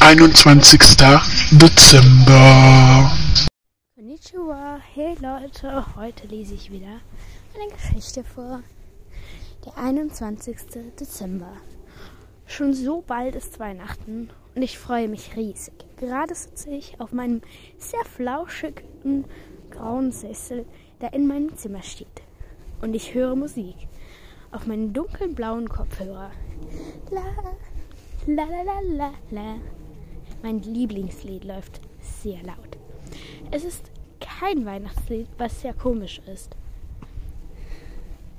21. Dezember. Konnichiwa, hey Leute, heute lese ich wieder eine Geschichte vor. Der 21. Dezember. Schon so bald ist Weihnachten und ich freue mich riesig. Gerade sitze ich auf meinem sehr flauschigen grauen Sessel, der in meinem Zimmer steht. Und ich höre Musik auf meinen dunklen blauen Kopfhörer. La, la, la, la, la. Mein Lieblingslied läuft sehr laut. Es ist kein Weihnachtslied, was sehr komisch ist.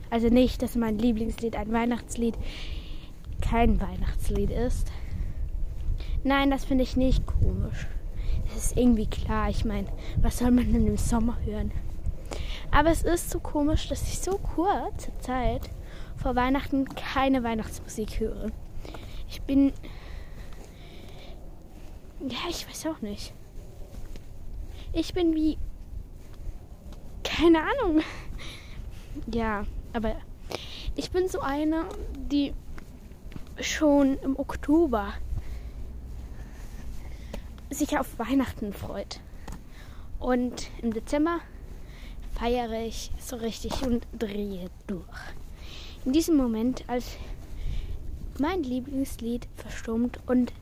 Also nicht, dass mein Lieblingslied ein Weihnachtslied kein Weihnachtslied ist. Nein, das finde ich nicht komisch. Das ist irgendwie klar. Ich meine, was soll man denn im Sommer hören? Aber es ist so komisch, dass ich so kurze Zeit vor Weihnachten keine Weihnachtsmusik höre. Ich bin. Ja, ich weiß auch nicht. Ich bin wie. Keine Ahnung. Ja, aber ich bin so eine, die schon im Oktober sich auf Weihnachten freut. Und im Dezember feiere ich so richtig und drehe durch. In diesem Moment, als mein Lieblingslied verstummt und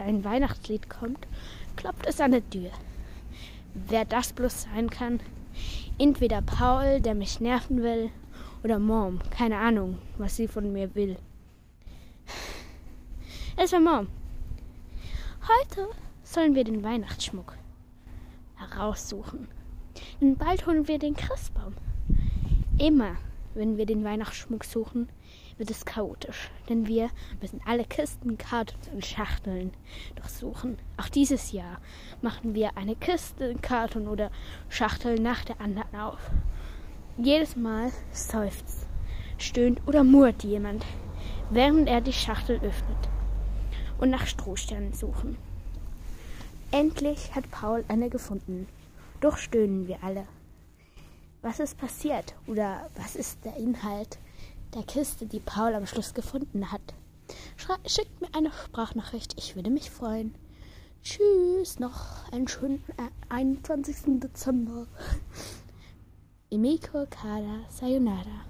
ein Weihnachtslied kommt, klopft es an der Tür. Wer das bloß sein kann, entweder Paul, der mich nerven will, oder Mom, keine Ahnung, was sie von mir will. Es war Mom. Heute sollen wir den Weihnachtsschmuck heraussuchen. Denn bald holen wir den Christbaum. Immer, wenn wir den Weihnachtsschmuck suchen, wird es chaotisch. Denn wir müssen alle Kisten, Kartons und Schachteln durchsuchen. Auch dieses Jahr machen wir eine Kiste, Karton oder Schachtel nach der anderen auf. Jedes Mal seufzt, stöhnt oder murrt jemand, während er die Schachtel öffnet und nach Strohsternen suchen. Endlich hat Paul eine gefunden. Doch stöhnen wir alle. Was ist passiert oder was ist der Inhalt der Kiste, die Paul am Schluss gefunden hat? Schrei schickt mir eine Sprachnachricht, ich würde mich freuen. Tschüss, noch einen schönen äh, 21. Dezember. Emiko Kada Sayonara.